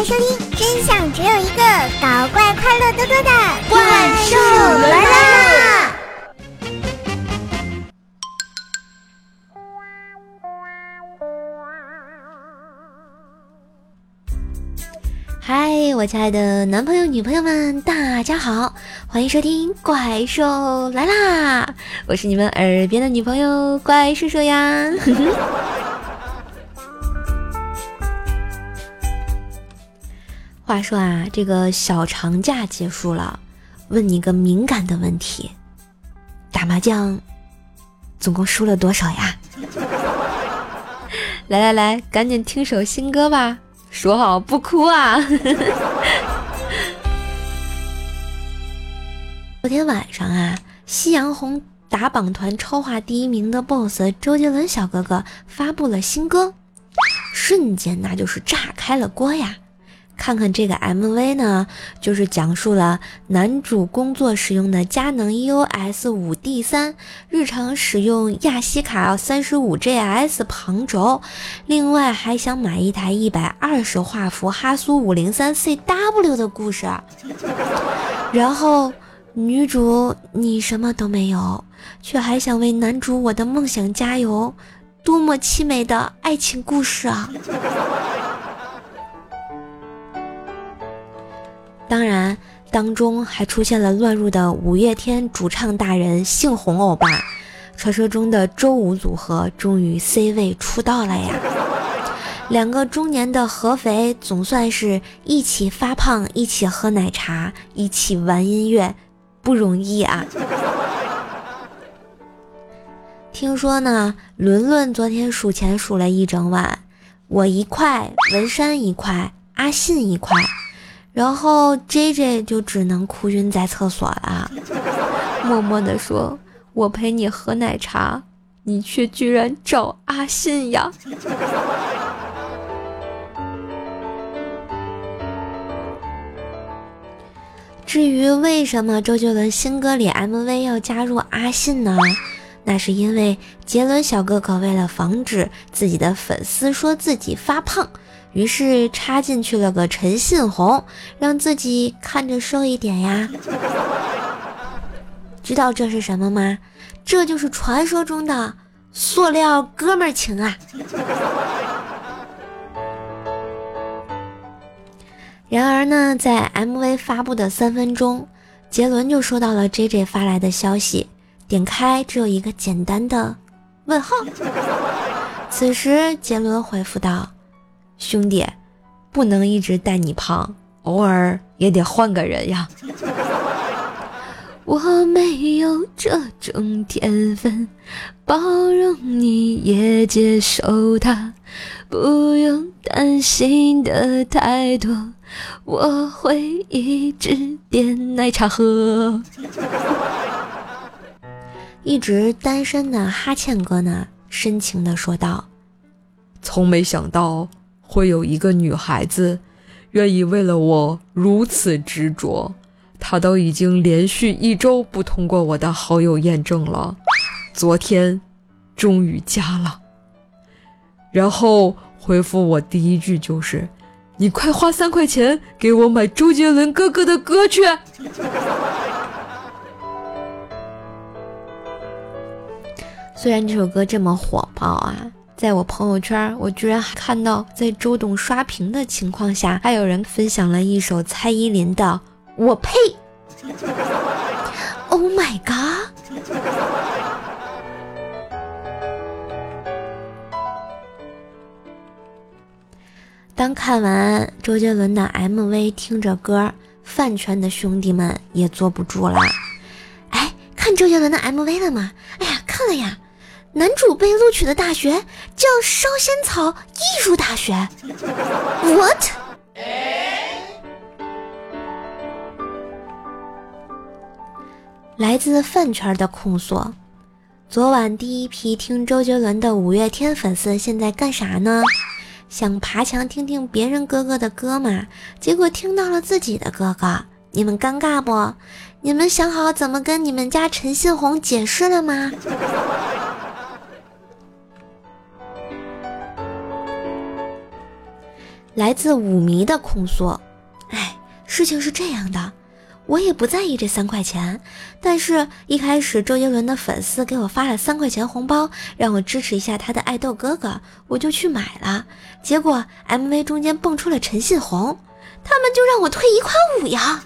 迎收听，真相只有一个，搞怪快乐多多的怪兽来啦！嗨，我亲爱的男朋友、女朋友们，大家好，欢迎收听《怪兽来啦》，我是你们耳边的女朋友怪兽兽呀。话说啊，这个小长假结束了，问你个敏感的问题：打麻将总共输了多少呀？来来来，赶紧听首新歌吧，说好不哭啊！昨天晚上啊，夕阳红打榜团超话第一名的 BOSS 周杰伦小哥哥发布了新歌，瞬间那就是炸开了锅呀！看看这个 MV 呢，就是讲述了男主工作使用的佳能 EOS 五 D 三，日常使用亚西卡三十五 GS 旁轴，另外还想买一台一百二十画幅哈苏五零三 CW 的故事。然后女主你什么都没有，却还想为男主我的梦想加油，多么凄美的爱情故事啊！当然，当中还出现了乱入的五月天主唱大人姓洪欧巴，传说中的周五组合终于 C 位出道了呀！两个中年的合肥总算是一起发胖，一起喝奶茶，一起玩音乐，不容易啊！听说呢，伦伦昨天数钱数了一整晚，我一块，文山一块，阿信一块。然后 J J 就只能哭晕在厕所了，默默地说：“我陪你喝奶茶，你却居然找阿信呀！” 至于为什么周杰伦新歌里 MV 要加入阿信呢？那是因为杰伦小哥哥为了防止自己的粉丝说自己发胖。于是插进去了个陈信宏，让自己看着瘦一点呀。知道这是什么吗？这就是传说中的塑料哥们情啊！然而呢，在 MV 发布的三分钟，杰伦就收到了 JJ 发来的消息，点开只有一个简单的问号。此时杰伦回复道。兄弟，不能一直带你胖，偶尔也得换个人呀。我没有这种天分，包容你也接受他，不用担心的太多，我会一直点奶茶喝。一直单身的哈欠哥呢，深情的说道：“从没想到。”会有一个女孩子愿意为了我如此执着，她都已经连续一周不通过我的好友验证了，昨天终于加了，然后回复我第一句就是：“你快花三块钱给我买周杰伦哥哥的歌去。”虽然这首歌这么火爆啊。在我朋友圈，我居然还看到在周董刷屏的情况下，还有人分享了一首蔡依林的《我呸》。Oh my god！当看完周杰伦的 MV，听着歌，饭圈的兄弟们也坐不住了。哎，看周杰伦的 MV 了吗？哎呀，看了呀。男主被录取的大学叫烧仙草艺术大学。What？来自饭圈的控诉：昨晚第一批听周杰伦的五月天粉丝现在干啥呢？想爬墙听听别人哥哥的歌吗？结果听到了自己的哥哥，你们尴尬不？你们想好怎么跟你们家陈信宏解释了吗？来自舞迷的控诉：哎，事情是这样的。我也不在意这三块钱，但是一开始周杰伦的粉丝给我发了三块钱红包，让我支持一下他的爱豆哥哥，我就去买了。结果 MV 中间蹦出了陈信宏，他们就让我退一块五呀！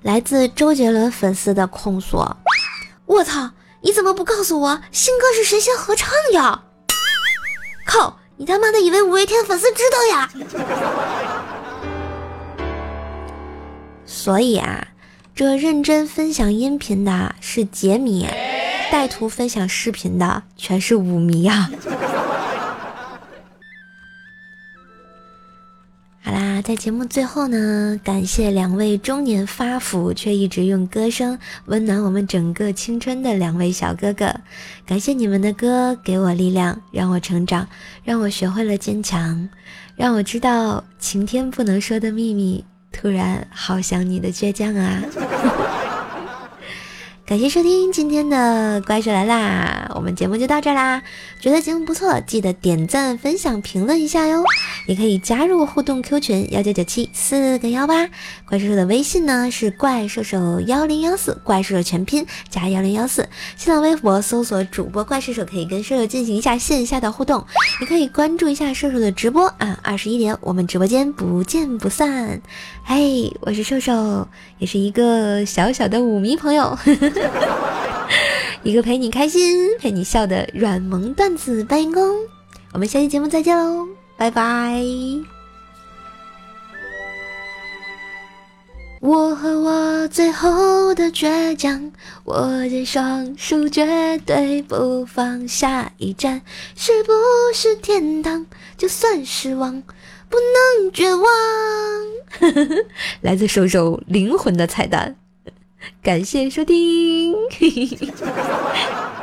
来自周杰伦粉丝的控诉：我操，你怎么不告诉我新歌是谁先合唱呀？靠！你他妈的以为五月天粉丝知道呀？所以啊，这认真分享音频的是杰米，带图分享视频的全是舞迷啊。在节目最后呢，感谢两位中年发福却一直用歌声温暖我们整个青春的两位小哥哥，感谢你们的歌给我力量，让我成长，让我学会了坚强，让我知道晴天不能说的秘密，突然好想你的倔强啊！感谢收听今天的怪兽来啦，我们节目就到这啦。觉得节目不错，记得点赞、分享、评论一下哟。也可以加入互动 Q 群幺九九七四个幺八。怪兽兽的微信呢是怪兽兽幺零幺四，怪兽兽全拼加幺零幺四。新浪微博搜索主播怪兽兽，可以跟兽兽进行一下线下的互动。也可以关注一下兽兽的直播啊，二十一点我们直播间不见不散。嘿，我是兽兽，也是一个小小的舞迷朋友。呵呵 一个陪你开心、陪你笑的软萌段子搬运工，我们下期节目再见喽，拜拜！我和我最后的倔强，握紧双手绝对不放，下一站是不是天堂？就算失望，不能绝望。来自手手灵魂的彩蛋。感谢收听。